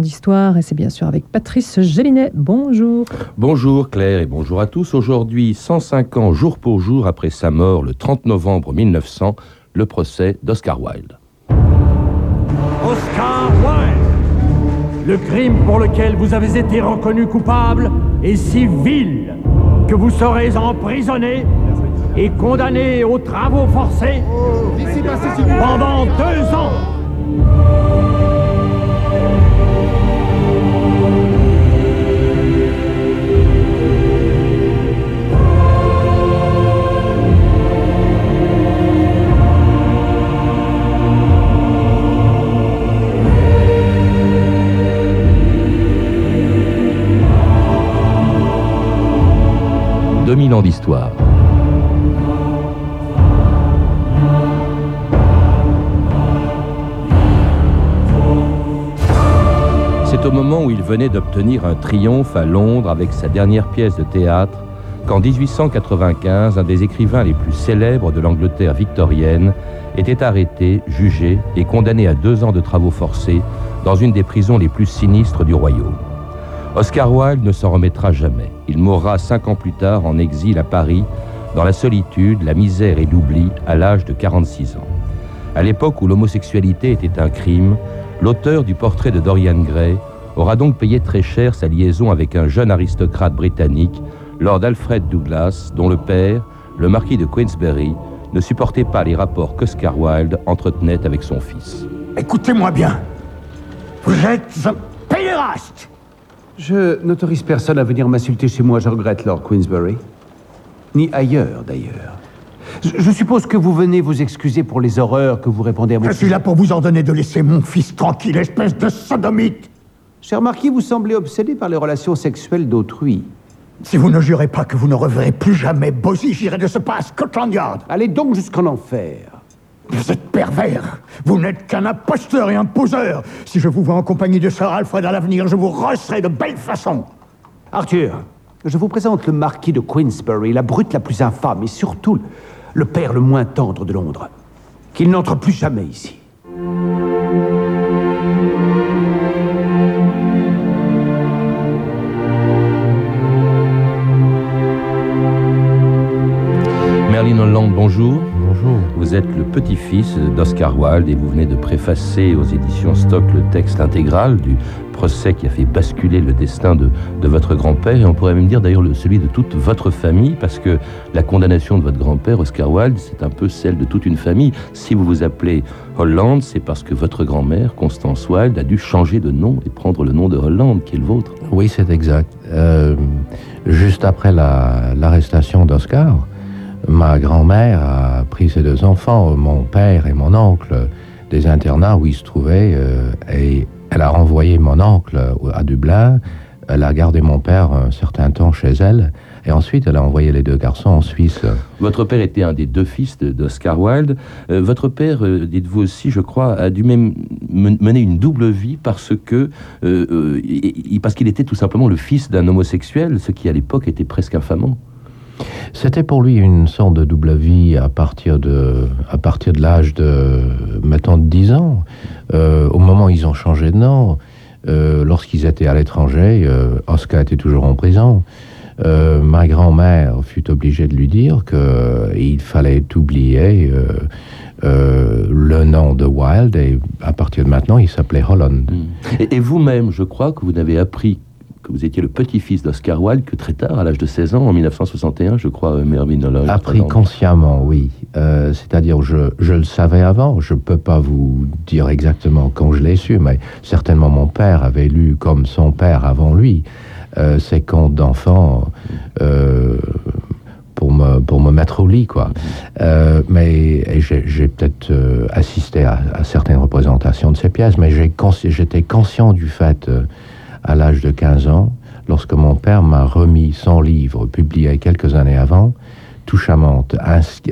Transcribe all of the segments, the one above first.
d'histoire et c'est bien sûr avec Patrice Gélinet. Bonjour. Bonjour Claire et bonjour à tous. Aujourd'hui, 105 ans jour pour jour après sa mort le 30 novembre 1900, le procès d'Oscar Wilde. Oscar Wilde, le crime pour lequel vous avez été reconnu coupable est si vil que vous serez emprisonné et condamné aux travaux forcés pendant deux ans. Ans d'histoire. C'est au moment où il venait d'obtenir un triomphe à Londres avec sa dernière pièce de théâtre qu'en 1895, un des écrivains les plus célèbres de l'Angleterre victorienne était arrêté, jugé et condamné à deux ans de travaux forcés dans une des prisons les plus sinistres du royaume. Oscar Wilde ne s'en remettra jamais. Il mourra cinq ans plus tard en exil à Paris, dans la solitude, la misère et l'oubli, à l'âge de 46 ans. À l'époque où l'homosexualité était un crime, l'auteur du portrait de Dorian Gray aura donc payé très cher sa liaison avec un jeune aristocrate britannique, Lord Alfred Douglas, dont le père, le marquis de Queensberry, ne supportait pas les rapports qu'Oscar Wilde entretenait avec son fils. Écoutez-moi bien. Vous êtes un pédéraste je n'autorise personne à venir m'insulter chez moi, je regrette, Lord Queensbury. Ni ailleurs, d'ailleurs. Je, suppose que vous venez vous excuser pour les horreurs que vous répondez à mon Je suis là pour vous ordonner de laisser mon fils tranquille, espèce de sodomite Cher Marquis, vous semblez obsédé par les relations sexuelles d'autrui. Si vous ne jurez pas que vous ne reverrez plus jamais Bosie, j'irai de ce pas à Scotland Yard. Allez donc jusqu'en enfer. Vous êtes pervers. Vous n'êtes qu'un imposteur et un poseur. Si je vous vois en compagnie de Sir Alfred à l'avenir, je vous rosserai de belle façon. Arthur, je vous présente le marquis de Queensbury, la brute la plus infâme et surtout le père le moins tendre de Londres. Qu'il n'entre plus jamais ici. Merlin Holland, bonjour. Vous êtes le petit-fils d'Oscar Wilde et vous venez de préfacer aux éditions Stock le texte intégral du procès qui a fait basculer le destin de, votre grand-père et on pourrait même dire d'ailleurs celui de toute votre famille parce que la condamnation de votre grand-père, Oscar Wilde, c'est un peu celle de toute une famille. Si vous vous appelez Holland, c'est parce que votre grand-mère, Constance Wilde, a dû changer de nom et prendre le nom de Holland qui est le vôtre. Oui, c'est exact. Euh, juste après l'arrestation d'Oscar, Ma grand-mère a pris ses deux enfants, mon père et mon oncle, des internats où ils se trouvaient, euh, et elle a renvoyé mon oncle à Dublin. Elle a gardé mon père un certain temps chez elle. Et ensuite, elle a envoyé les deux garçons en Suisse. Votre père était un des deux fils d'Oscar Wilde. Euh, votre père, euh, dites-vous aussi, je crois, a dû même mener une double vie parce que parce qu'il était tout simplement le fils d'un homosexuel, ce qui à l'époque était presque infamant. C'était pour lui une sorte de double vie à partir de, à partir de l'âge de, maintenant, de 10 ans. Euh, au moment où ils ont changé de nom, euh, lorsqu'ils étaient à l'étranger, euh, Oscar était toujours en prison. ma grand-mère fut obligée de lui dire qu'il fallait oublier le nom de Wilde et à partir de maintenant, il s'appelait Holland. et vous-même, je crois que vous n'avez appris vous étiez le petit-fils d'Oscar Wilde que très tard, à l'âge de 16 ans, en 1961, je crois, euh, Mervyn Appris consciemment, oui. Euh, c'est-à-dire, je, je, le savais avant, je ne peux pas vous dire exactement quand je l'ai su, mais certainement mon père avait lu comme son père avant lui euh, ses contes d'enfants. pour me, pour me mettre au lit, quoi. mais j'ai peut-être assisté à, certaines représentations de ces pièces, mais j'étais conscient du fait à l'âge de 15 ans, lorsque mon père m'a remis son livre publié quelques années avant, touchamment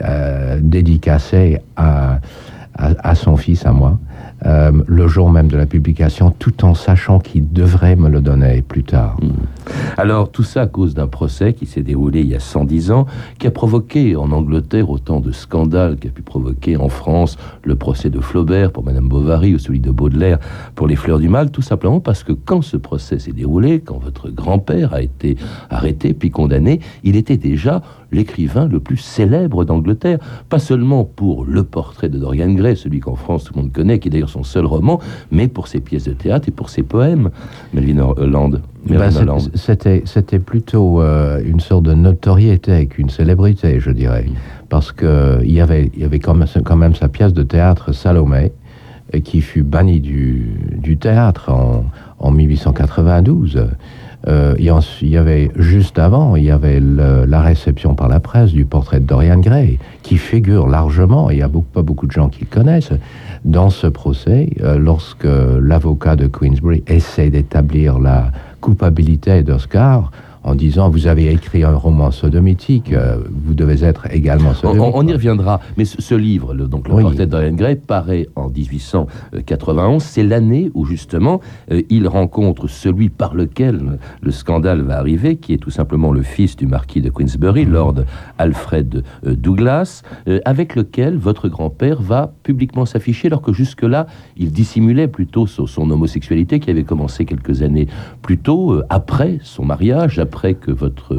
euh, dédicacé à, à, son fils, à moi, euh, le jour même de la publication, tout en sachant qu'il devrait me le donner plus tard. Mm. Alors, tout ça à cause d'un procès qui s'est déroulé il y a 110 ans, qui a provoqué en Angleterre autant de scandales qu'a pu provoquer en France le procès de Flaubert pour Madame Bovary ou celui de Baudelaire pour les fleurs du mal, tout simplement parce que quand ce procès s'est déroulé, quand votre grand-père a été arrêté puis condamné, il était déjà l'écrivain le plus célèbre d'Angleterre, pas seulement pour le portrait de Dorian Gray, celui qu'en France tout le monde connaît, qui est d'ailleurs son seul roman, mais pour ses pièces de théâtre et pour ses poèmes. Melvin Holland. Ben, c'était, c'était plutôt euh, une sorte de notoriété qu'une célébrité, je dirais, parce que il y avait, il y avait quand même, quand même sa pièce de théâtre Salomé, qui fut bannie du, du théâtre en, en 1892. Euh, il y avait juste avant, il y avait la réception par la presse du portrait de Dorian Gray, qui figure largement, et il n'y a pas beaucoup de gens qui le connaissent, dans ce procès, euh, lorsque l'avocat de Queensbury essaie d'établir la culpabilité d'Oscar en disant vous avez écrit un roman sodomitique, euh, vous devez être également sodomite. On, y reviendra, mais ce, livre, le, donc le portrait de Dorian Gray, paraît en 1891. C'est l'année où justement euh, il rencontre celui par lequel le scandale va arriver, qui est tout simplement le fils du marquis de Queensbury, mhm. Lord Alfred euh, Douglas, avec lequel votre grand-père va publiquement s'afficher, alors que jusque-là il dissimulait plutôt son, homosexualité qui avait commencé quelques années plus tôt, après son mariage, après que votre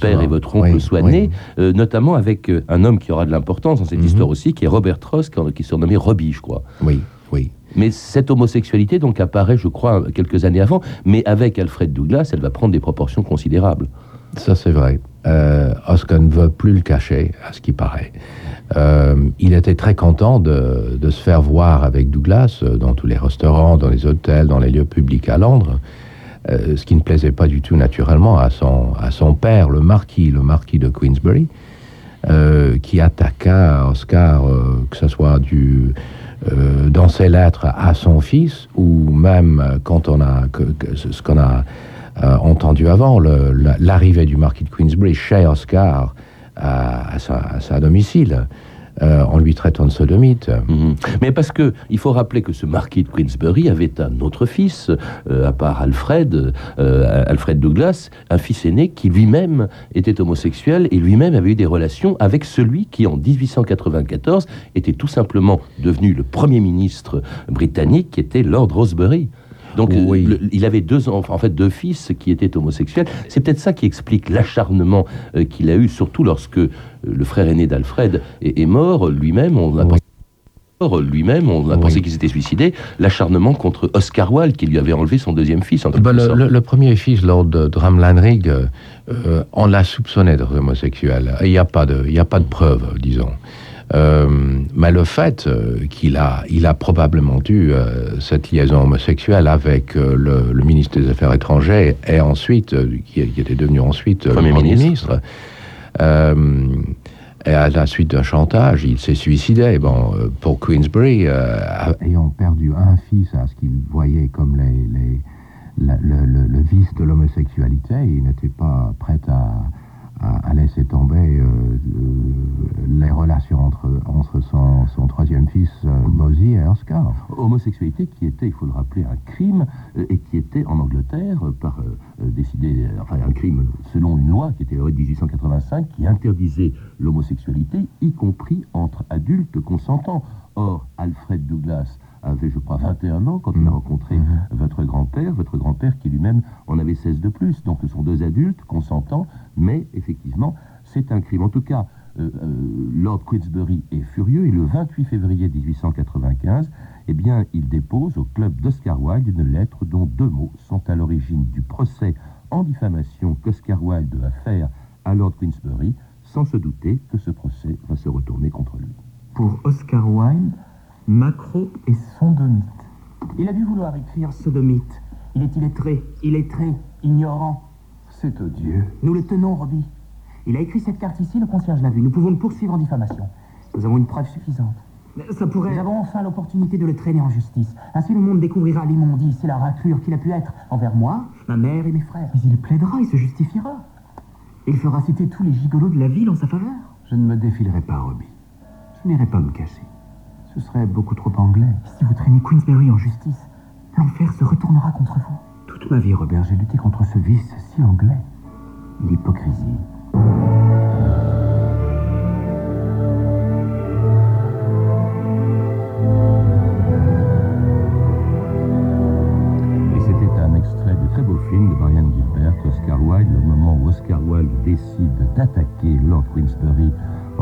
père et votre oncle soient nés, euh, notamment avec euh, un homme qui aura de l'importance dans cette mhm. histoire aussi, qui est Robert Ross, qui est surnommé Robbie, je crois. Oui, oui. Mais cette homosexualité, donc, apparaît, je crois, quelques années avant, mais avec Alfred Douglas, elle va prendre des proportions considérables. Ça, c'est vrai. Euh, Oscar ne veut plus le cacher, à ce qui paraît. il était très content de, de, se faire voir avec Douglas dans tous les restaurants, dans les hôtels, dans les lieux publics à Londres. Euh, ce qui ne plaisait pas du tout naturellement à son, à son père, le marquis, le marquis de Queensbury, euh, qui attaqua Oscar, euh, que ce soit du, dans ses lettres à son fils, ou même quand on a ce qu'on a entendu avant, l'arrivée du marquis de Queensbury chez Oscar à, à sa domicile. Euh, en lui traitant de sodomite. Mhm. Mais parce que il faut rappeler que ce marquis de Queensbury avait un autre fils, euh, à part Alfred, euh, Alfred Douglas, un fils aîné qui lui-même était homosexuel et lui-même avait eu des relations avec celui qui, en 1894, était tout simplement devenu le premier ministre britannique, qui était Lord Rosebery. Donc il avait deux enfants, en fait deux fils qui étaient homosexuels. C'est peut-être ça qui explique l'acharnement qu'il a eu, surtout lorsque le frère aîné d'Alfred est, mort, lui-même, on a pensé lui-même, on a pensé qu'il s'était suicidé, l'acharnement contre Oscar Wilde, qui lui avait enlevé son deuxième fils. En bah, le, premier fils, Lord Drumlanrig, euh, on l'a soupçonné d'être homosexuel. Il n'y a, pas de, a pas de preuves, disons. Euh, mais le fait euh, qu'il a, il a probablement eu cette liaison homosexuelle avec le, ministre des Affaires étrangères et ensuite, qui, était devenu ensuite Premier, ministre euh, et à la suite d'un chantage, il s'est suicidé. Bon, euh, pour Queensbury, euh, ayant perdu un fils à ce qu'il voyait comme les, le, vice de l'homosexualité, il n'était pas prêt à, à, laisser tomber euh, euh, les relations entre, son, troisième fils, euh, et Oscar. Homosexualité qui était, il faut le rappeler, un crime et qui était en Angleterre décidé, enfin un crime selon une loi qui était la loi de 1885 qui interdisait l'homosexualité, y compris entre adultes consentants. Or, Alfred Douglas avait, je crois, 21 ans quand il a rencontré mm-hmm. votre grand-père, votre grand-père qui lui-même en avait 16 de plus. Donc ce sont deux adultes consentants, mais effectivement, c'est un crime. En tout cas, euh, euh, Lord Queensbury est furieux et le 28 février 1895, eh bien, il dépose au club d'Oscar Wilde une lettre dont deux mots sont à l'origine du procès en diffamation qu'Oscar Wilde va faire à Lord Queensbury, sans se douter que ce procès va se retourner contre lui. Pour Oscar Wilde, Macro est sodomite. Il a dû vouloir écrire sodomite. Il est illettré, illettré, ignorant. C'est odieux. Nous le tenons, Robbie. Il a écrit cette carte ici, le concierge l'a vue. Nous pouvons le poursuivre en diffamation. Nous avons une preuve suffisante. ça pourrait... Nous avons enfin l'opportunité de le traîner en justice. Ainsi, le monde découvrira l'immondice et la raclure qu'il a pu être envers moi, ma mère et mes frères. Mais il plaidera, il se justifiera. Il fera citer tous les gigolos de la ville en sa faveur. Je ne me défilerai pas, Robbie. Je n'irai pas me cacher. Ce serait beaucoup trop anglais. Si vous traînez Queensberry en justice, l'enfer se retournera contre vous. Toute ma vie, Robert, j'ai lutté contre ce vice si anglais. L'hypocrisie. Et c'était un extrait du très beau film de Brian Gilbert, Oscar Wilde, le moment où Oscar Wilde décide d'attaquer Lord Queensberry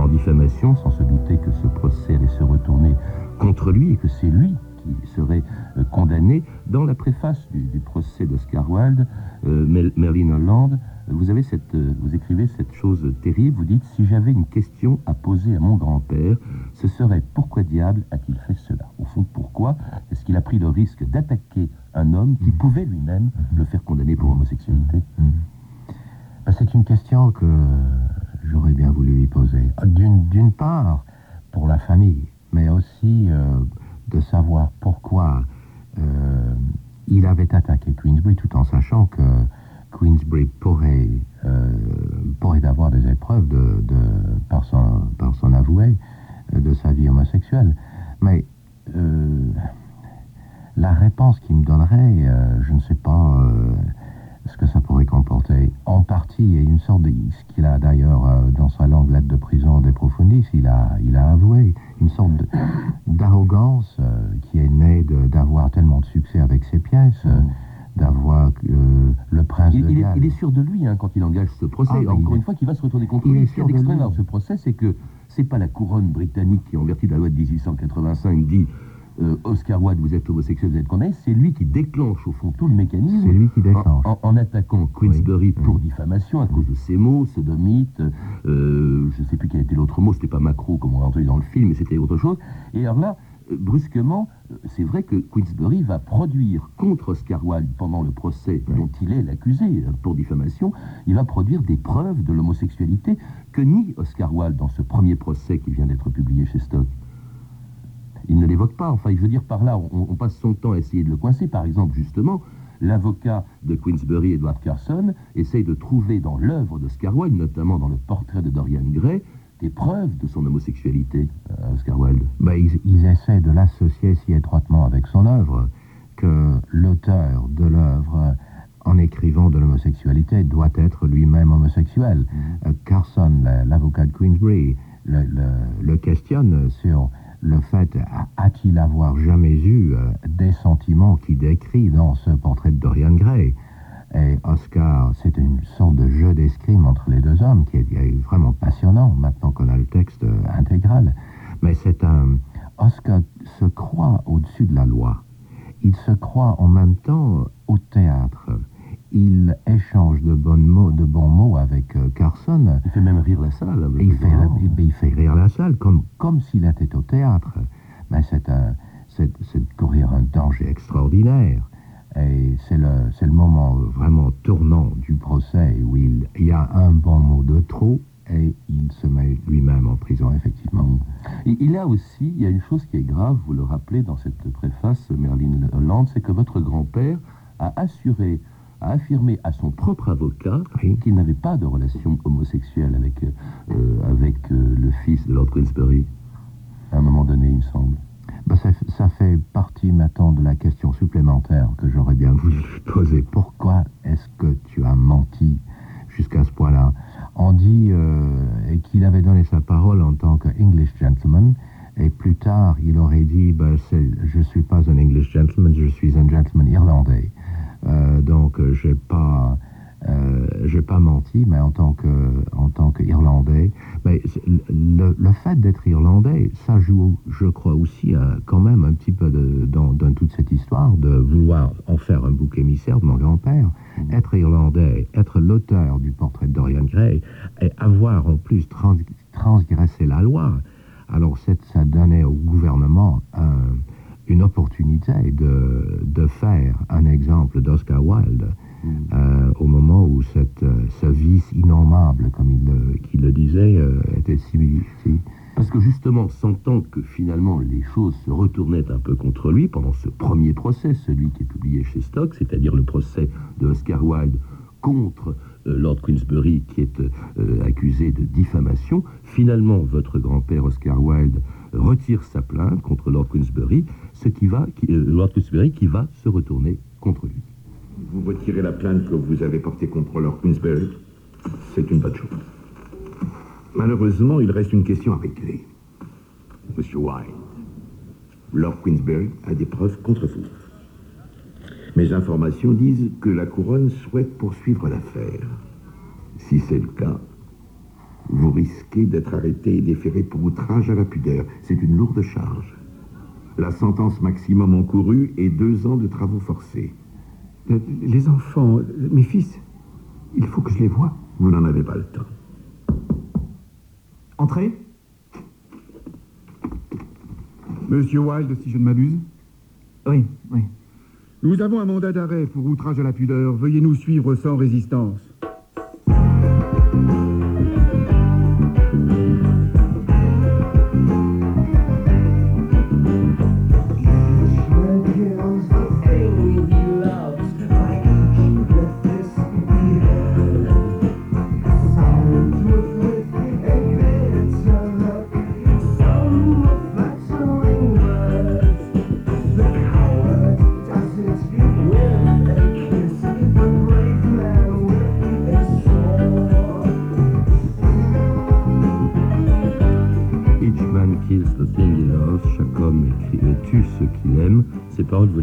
en diffamation, sans se douter que ce procès allait se retourner contre lui et que c'est lui qui serait euh, condamné. Dans la préface du, du procès d'Oscar Wilde, euh, Merlin Holland, vous, avez cette, euh, vous écrivez cette chose terrible, vous dites « Si j'avais une question à poser à mon grand-père, ce serait pourquoi diable a-t-il fait cela ?» Au fond, pourquoi est-ce qu'il a pris le risque d'attaquer un homme qui pouvait lui-même le faire condamner pour homosexualité? Ben, C'est une question que j'aurais bien voulu lui poser. D'une d'une part, pour la famille, mais aussi euh, de savoir pourquoi euh, il avait attaqué Queensbury tout en sachant que Queensbury pourrait, euh, pourrait avoir des épreuves de, de- par, son, par son avoué de sa vie homosexuelle. Mais la réponse qu'il me donnerait, euh, je ne sais pas euh, ce que ça pourrait comporter. En partie, et une sorte de, ce qu'il a d'ailleurs euh, dans sa longue lettre de prison des profundis, il a, il a avoué une sorte de- d'arrogance euh, qui est née de- d'avoir tellement de succès avec ses pièces, euh, d'avoir euh, le prince il, de il est, Galles. il est sûr de lui hein, quand il engage ce procès. Ah, mais Encore il est- une fois, qu'il va se retourner contre il lui. est Ce qu'il y a sûr de d'extraordinaire lui. dans ce procès, c'est que c'est pas la couronne britannique qui, en vertu de la loi de 1885, dit euh, Oscar Wilde, vous êtes homosexuel, vous êtes condamné. C'est lui qui déclenche au fond tout le mécanisme. C'est lui qui déclenche. En, en- en attaquant Queensberry Oui, pour oui. diffamation à cause de ses mots, sodomite, euh, je ne sais plus quel était l'autre mot, c'était pas macro comme on l'a entendu dans le film, mais c'était autre chose. Et alors là, brusquement, euh, c'est vrai que Queensberry va produire contre Oscar Wilde pendant le procès dont il est l'accusé euh, pour diffamation, il va produire des preuves de l'homosexualité que nie Oscar Wilde dans ce premier procès qui vient d'être publié chez Stock. Il ne l'évoque pas. Enfin, je veux dire, par là, on, on passe son temps à essayer de le coincer. Par exemple, justement, l'avocat de Queensberry, Edward Carson, essaye de trouver dans l'œuvre d'Oscar Wilde, notamment dans le portrait de Dorian Gray, des preuves de son homosexualité, euh, Oscar Wilde. Ben, ils, ils essaient de l'associer si étroitement avec son œuvre que l'auteur de l'œuvre, en écrivant de l'homosexualité, doit être lui-même homosexuel. Euh, Carson, la- l'avocat de Queensbury, le, le- le questionne sur le fait, a- a-t-il avoir jamais eu euh, des sentiments qu'il décrit dans ce portrait de Dorian Gray? Et Oscar, c'est une sorte de jeu d'escrime entre les deux hommes qui est, vraiment passionnant maintenant qu'on a le texte euh, intégral. Mais c'est un. Oscar se croit au-dessus de la loi. Il se croit en même temps au théâtre. Il échange de, bonnes mots, de bons mots avec euh, Carson. Il fait même rire la salle. il fait, il, fait rire la salle comme, comme s'il était au théâtre. Mais c'est un, courir un danger extraordinaire. Et il se met lui-même en prison, effectivement. Et il a aussi, il y a une chose qui est grave, vous le rappelez dans cette préface, Merlin Holland, c'est que votre grand-père a assuré, a affirmé à son propre avocat Oui. qu'il n'avait pas de relation homosexuelle avec, euh, avec euh, le fils de Lord Queensberry. À un moment donné, il me semble. Ben, ça, ça fait partie maintenant de la question supplémentaire que j'aurais bien voulu poser. Pourquoi est-ce que tu as menti jusqu'à ce point-là On dit euh, qu'il avait donné sa parole en tant que English gentleman, et plus tard, il aurait dit ben, Je ne suis pas un English gentleman, je suis un gentleman irlandais. Euh, donc, euh, j'ai pas. Euh, j'ai pas menti, mais en tant que en tant qu'Irlandais, mais c'est- le, le fait d'être Irlandais, ça joue, je crois aussi, euh, quand même un petit peu de, dans, dans toute cette histoire de vouloir en faire un bouc émissaire de mon grand-père. Être Irlandais, être l'auteur du portrait de Dorian Gray, et avoir en plus trans- transgressé la loi. Alors c'est- ça donnait au gouvernement un- une opportunité de, de faire un exemple d'Oscar Wilde. Euh, au moment où cette, euh, ce vice innommable, comme il, le disait, euh, était si- Parce que justement, sentant que finalement les choses se retournaient un peu contre lui pendant ce premier procès, celui qui est publié chez Stock, c'est-à-dire le procès de Oscar Wilde contre euh, Lord Queensberry qui est euh, accusé de diffamation, finalement votre grand-père Oscar Wilde retire sa plainte contre Lord Queensberry, ce qui va, euh, Lord Queensberry qui va se retourner contre lui. Vous retirez la plainte que vous avez portée contre Lord Queensberry C'est une bonne chose. Malheureusement, il reste une question à régler. Monsieur Wilde, Lord Queensberry a des preuves contre vous. Mes informations disent que la couronne souhaite poursuivre l'affaire. Si c'est le cas, vous risquez d'être arrêté et déféré pour outrage à la pudeur. C'est une lourde charge. La sentence maximum encourue est deux ans de travaux forcés. Euh, les enfants, mes fils, il faut que je les voie. Vous n'en avez pas le temps. Entrez. Monsieur Wilde, si je ne m'abuse Oui, oui. Nous avons un mandat d'arrêt pour outrage à la pudeur. Veuillez nous suivre sans résistance.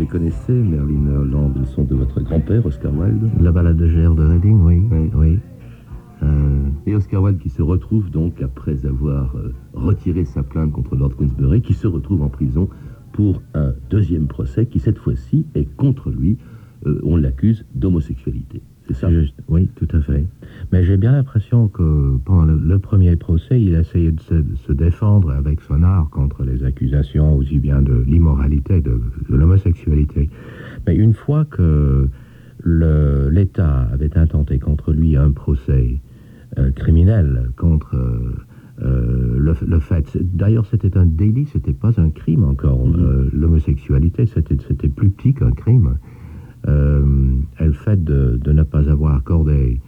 Connaissez, Merlin Holland, elles sont de votre grand-père, Oscar Wilde La balade de Gère de Reading, oui. oui. Euh, et Oscar Wilde qui se retrouve donc, après avoir euh, retiré sa plainte contre Lord Queensberry, qui se retrouve en prison pour un deuxième procès qui, cette fois-ci, est contre lui. Euh, on l'accuse d'homosexualité. C'est ça Juste, oui, tout à fait. Mais j'ai bien l'impression que pendant le, premier procès, il essayait de se, défendre avec son art contre les accusations aussi bien de l'immoralité, de, l'homosexualité. Mais une fois que l'État avait intenté contre lui un procès euh, criminel contre euh, le, fait. D'ailleurs, c'était un délit, c'était pas un crime encore. Mm-hmm. Euh, l'homosexualité, c'était plus petit qu'un crime. Euh, le fait de, ne pas avoir accordé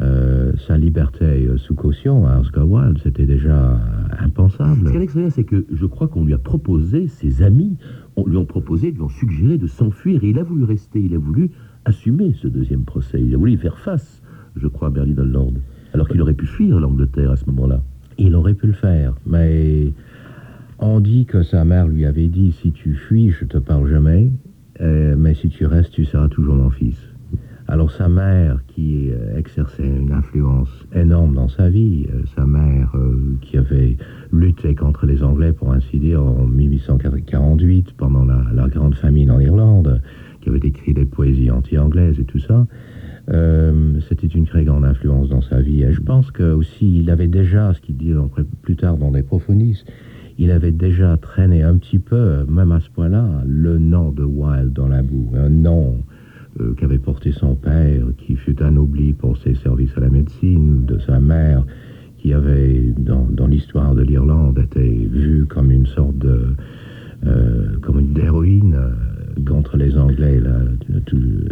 euh, sa liberté euh, sous caution à Oscar Wilde, c'était déjà impensable. Ce qui est extraordinaire, c'est que je crois qu'on lui a proposé, ses amis on lui ont proposé, lui ont suggéré de s'enfuir, et il a voulu rester, il a voulu assumer ce deuxième procès, il a voulu y faire face, je crois, à Berlin Holland, alors qu'il aurait pu fuir l'Angleterre à ce moment-là. Il aurait pu le faire, mais on dit que sa mère lui avait dit, si tu fuis, je te parle jamais, euh, mais si tu restes, tu seras toujours mon fils. Alors sa mère, qui euh, exerçait une influence énorme dans sa vie, euh, sa mère qui avait lutté contre les Anglais, pour ainsi dire, en 1848, pendant la, grande famine en Irlande, qui avait écrit des poésies anti-anglaises et tout ça, c'était une très grande influence dans sa vie. Et je pense que aussi, il avait déjà, ce qu'il dit plus tard dans des prophonies, il avait déjà traîné un petit peu, même à ce point-là, le nom de Wilde dans la boue, un nom euh, qu'avait porté son père, qui fut anobli pour ses services à la médecine, de sa mère, qui avait, dans, l'histoire de l'Irlande, été vue comme une sorte de... Euh, comme une euh, contre les Anglais. Là, euh,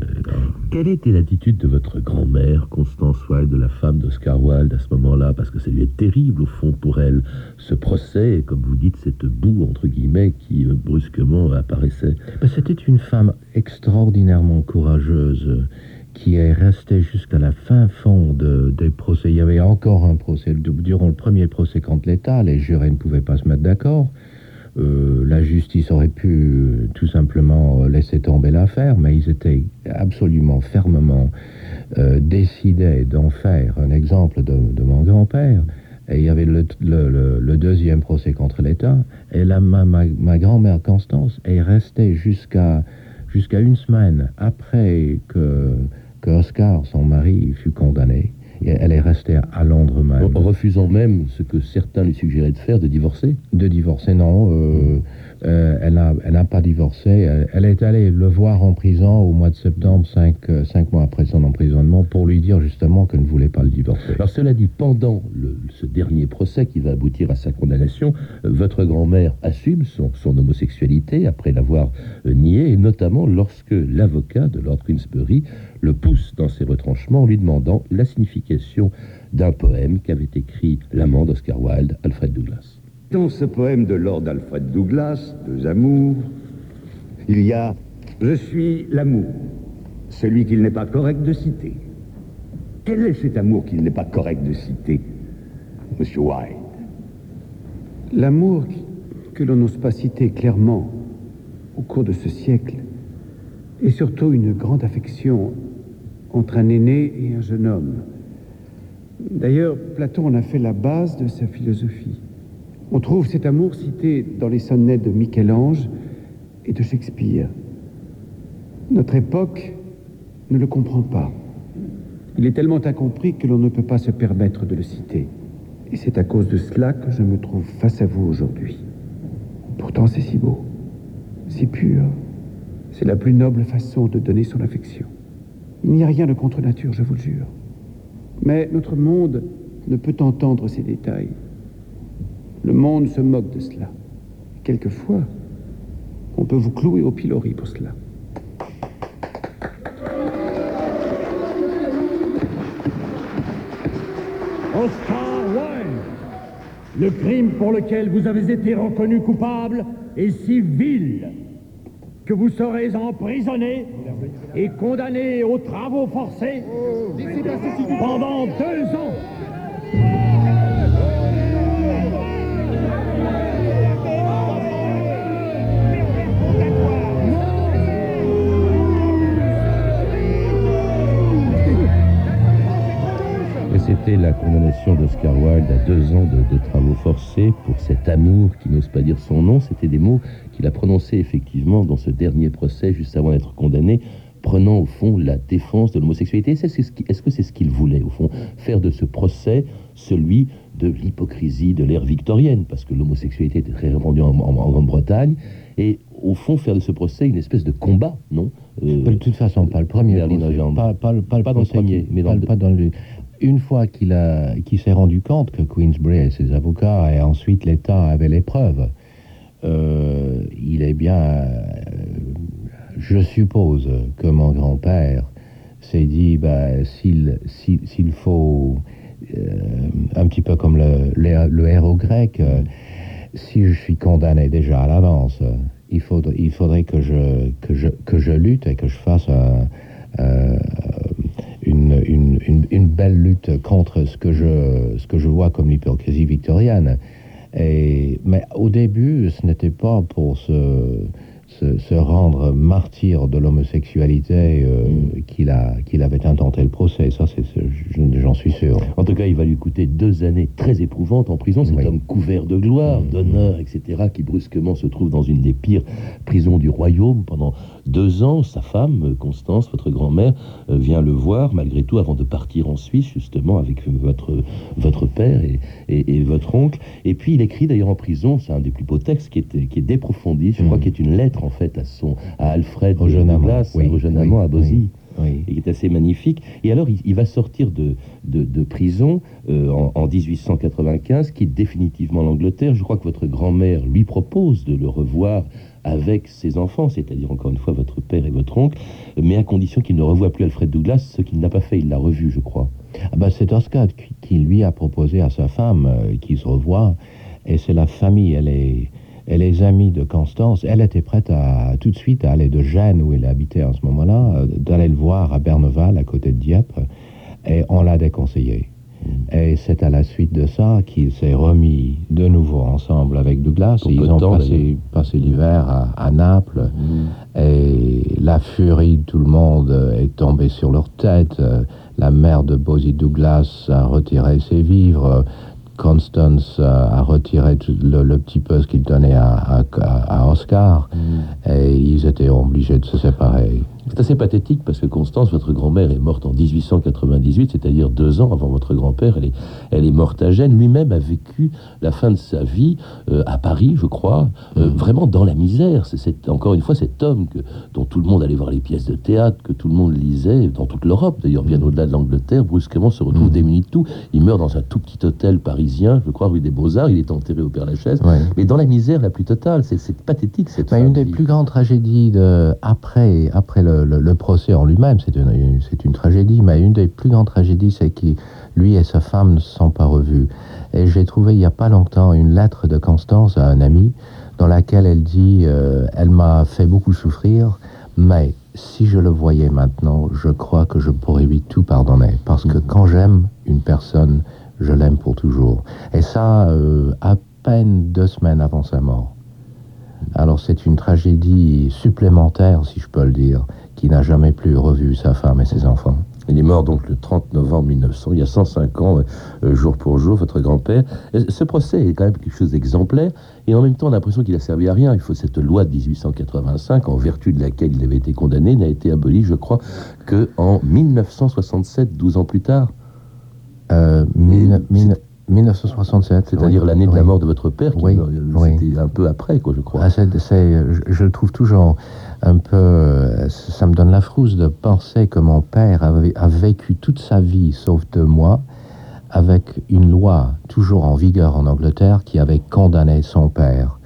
Quelle était l'attitude de votre grand-mère, Constance Wilde, de la femme d'Oscar Wilde à ce moment-là? Parce que ça lui est terrible, au fond, pour elle, ce procès, comme vous dites, cette boue, entre guillemets, qui euh, brusquement apparaissait. C'était une femme extraordinairement courageuse qui est restée jusqu'à la fin fond des procès. Il y avait encore un procès. Durant le premier procès contre l'État, les jurés ne pouvaient pas se mettre d'accord. Euh, la justice aurait pu euh, tout simplement euh, laisser tomber l'affaire, mais ils étaient absolument fermement décidés d'en faire un exemple de, mon grand-père. Et il y avait le, deuxième procès contre l'État. Et là, ma, grand-mère Constance est restée jusqu'à une semaine après que Oscar, son mari, fut condamné elle est restée à Londres même. Refusant même ce que certains lui suggéraient de faire, de divorcer? De divorcer, non. Euh, euh, elle n'a pas divorcé. Elle, est allée le voir en prison au mois de septembre, cinq, euh, cinq mois après son emprisonnement, pour lui dire justement qu'elle ne voulait pas le divorcer. Alors cela dit, pendant ce dernier procès qui va aboutir à sa condamnation, votre grand-mère assume son, homosexualité après l'avoir nié, et notamment lorsque l'avocat de Lord Queensbury le pousse dans ses retranchements en lui demandant la signification d'un poème qu'avait écrit l'amant d'Oscar Wilde, Alfred Douglas. Dans ce poème de Lord Alfred Douglas, Deux amours, il y a Je suis l'amour, celui qu'il n'est pas correct de citer. Quel est cet amour qu'il n'est pas correct de citer, Monsieur White L'amour que l'on n'ose pas citer clairement au cours de ce siècle est surtout une grande affection entre un aîné et un jeune homme. D'ailleurs, Platon en a fait la base de sa philosophie. On trouve cet amour cité dans les sonnets de Michel-Ange et de Shakespeare. Notre époque ne le comprend pas. Il est tellement incompris que l'on ne peut pas se permettre de le citer. Et c'est à cause de cela que je me trouve face à vous aujourd'hui. Pourtant, c'est si beau, si pur. C'est la plus noble façon de donner son affection. Il n'y a rien de contre nature, je vous le jure. Mais notre monde ne peut entendre ces détails. Le monde se moque de cela. Quelquefois, on peut vous clouer au pilori pour cela. Oscar Wilde, le crime pour lequel vous avez été reconnu coupable est si vil que vous serez emprisonné et condamné aux travaux forcés pendant deux ans. C'était la condamnation d'Oscar Wilde à deux ans de, de travaux forcés pour cet amour qui n'ose pas dire son nom. C'était des mots qu'il a prononcés effectivement dans ce dernier procès, juste avant d'être condamné, prenant au fond la défense de l'homosexualité. Est-ce -ce que c'est ce qu'il voulait, au fond, faire de ce procès celui de l'hypocrisie de l'ère victorienne, parce que l'homosexualité était très répandue en, en- en Grande-Bretagne, et au fond faire de ce procès une espèce de combat, non? Euh, De toute façon, pas le premier. Procès. Legend. Pas, pas, le- pas le Pas dans le premier, mais dans pas, le le- pas dans le. Une fois qu'il s'est rendu compte que Queensbury et ses avocats et ensuite l'État avaient les preuves, euh, il est bien, euh, je suppose que mon grand-père s'est dit, bah, s'il, faut, euh, un petit peu comme le, le, héros grec, si je suis condamné déjà à l'avance, il faudrait, il faudrait que, je, que, je, que je lutte et que je fasse un, une, une, une, une belle lutte contre ce que je, ce que je vois comme l'hypocrisie victorienne. Et, mais au début, ce n'était pas pour se, se, se rendre martyr de l'homosexualité euh, qu'il a, qu'il avait intenté le procès. Ça, c'est, c'est- je- j'en suis sûr. En tout cas, il va lui coûter deux années très éprouvantes en prison. Cet Oui. homme couvert de gloire, d'honneur, etc., qui brusquement se trouve dans une des pires prisons du royaume pendant deux ans. Sa femme, Constance, votre grand-mère, euh, vient le voir, malgré tout, avant de partir en Suisse, justement, avec euh, votre, votre père et, et- et votre oncle. Et puis, il écrit d'ailleurs en prison, c'est un des plus beaux textes qui est, qui est d'Éprofondi, je crois, Mhm. qui est une lettre, en fait, à, son, à Alfred Douglas, oui, oui, amant à Oui. Et qui est assez magnifique. Et alors, il, il va sortir de, de, de prison euh, en, en 1895, quitte définitivement l'Angleterre. Je crois que votre grand-mère lui propose de le revoir avec ses enfants, c'est-à-dire encore une fois votre père et votre oncle, mais à condition qu'il ne revoie plus Alfred Douglas, ce qu'il n'a pas fait. Il l'a revu, je crois. Ah ben, c'est Oscar qui, qui lui a proposé à sa femme euh, qu'ils se revoient. Et c'est la famille, elle est, elle est amie de Constance. Elle était prête à tout de suite à aller de Gênes, où elle habitait en ce moment-là, euh, d'aller le voir à Berneval, à côté de Dieppe. Et on l'a déconseillé. Et c'est à la suite de ça qu'il s'est remis de nouveau ensemble avec Douglas. Pour Ils ont temps, passé, passé l'hiver à, à Naples. Et la furie de tout le monde est tombée sur leur tête. La mère de Bosie Douglas a retiré ses vivres. Constance a a retiré tout le, le petit peu ce qu'il donnait à, à- à Oscar. Et ils étaient obligés de se séparer. C'est assez pathétique parce que Constance, votre grand-mère, est morte en 1898, c'est-à-dire deux ans avant votre grand-père. Elle est, elle est morte à Gênes. Lui-même a vécu la fin de sa vie euh, à Paris, je crois, euh, vraiment dans la misère. C'est encore une fois cet homme que, dont tout le monde allait voir les pièces de théâtre, que tout le monde lisait, dans toute l'Europe, d'ailleurs bien au-delà de l'Angleterre, brusquement se retrouve démuni de tout. Il meurt dans un tout petit hôtel parisien, je crois, rue des Beaux-Arts. Il est enterré au Père-Lachaise. Ouais. Mais dans la misère la plus totale, c'est pathétique cette fin une de des vie. plus grandes tragédies de, après, après le, le, le- le procès en lui-même, c'est une, une tragédie, mais une des plus grandes tragédies, c'est que lui et sa femme ne se sont pas revus. Et j'ai trouvé il n'y a pas longtemps une lettre de Constance à un ami dans laquelle elle dit euh, Elle m'a fait beaucoup souffrir, mais si je le voyais maintenant, je crois que je pourrais lui tout pardonner. Parce que quand j'aime une personne, je l'aime pour toujours. Et ça, euh, à peine deux semaines avant sa mort. Alors c'est une tragédie supplémentaire, si je peux le dire, qui n'a jamais plus revu sa femme et ses enfants. Il est mort donc le 30 novembre 1900, il y a 105 ans, euh, jour pour jour, votre grand-père. Euh, Ce procès est quand même quelque chose d'exemplaire, et en même temps, on a l'impression qu'il a servi à rien. Il faut cette loi de 1885, en vertu de laquelle il avait été condamné, n'a été abolie, je crois, que en 1967, 12 ans plus tard. Euh, mille- mille- 1967. C'est-à-dire oui, l'année de la mort de votre père, qui Oui, c'était un peu après, quoi, je crois. Ah, je le trouve toujours un peu... euh, Ça me donne la frousse de penser que mon père avait, a vécu toute sa vie, sauf deux mois, avec une loi toujours en vigueur en Angleterre qui avait condamné son père.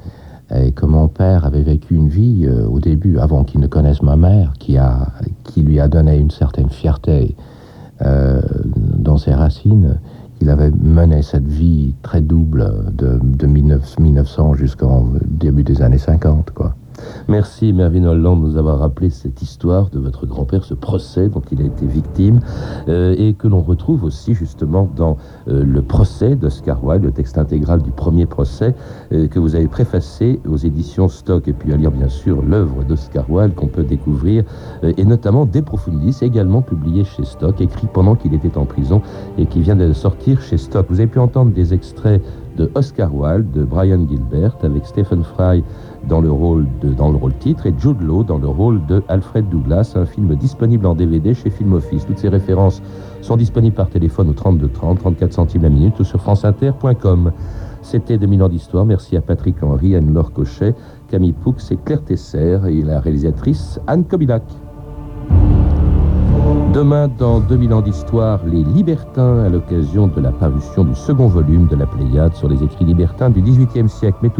Et que mon père avait vécu une vie euh, au début, avant qu'il ne connaisse ma mère, qui, a, qui lui a donné une certaine fierté euh, dans ses racines. Il avait mené cette vie très double de, de 19 1900 jusqu'au début des années 50. Quoi. Merci Mervyn Holland de nous avoir rappelé cette histoire de votre grand-père, ce procès dont il a été victime, euh, et que l'on retrouve aussi justement dans euh, le procès d'Oscar Wilde, le texte intégral du premier procès, euh, que vous avez préfacé aux éditions Stock, et puis à lire bien sûr l'œuvre d'Oscar Wilde qu'on peut découvrir, et notamment De Profundis, également publié chez Stock, écrit pendant qu'il était en prison, et qui vient de sortir chez Stock. Vous avez pu entendre des extraits de Oscar Wilde, de Brian Gilbert, avec Stephen Fry dans le rôle de, dans le rôle titre et Jude Law dans le rôle de Alfred Douglas, un film disponible en DVD chez Film Office. Toutes ces références sont disponibles par téléphone au 32 30, 34 centimes la minute ou sur franceinter.com. C'était 2000 ans d'histoire. Merci à Patrick Henry, Anne-Laure Cochet, Camille Poux et Claire Tesser et la réalisatrice Anne Kobilac. Demain, dans 2000 ans d'histoire, les libertins à l'occasion de la parution du second volume de la Pléiade sur les écrits libertins du XVIIIe siècle.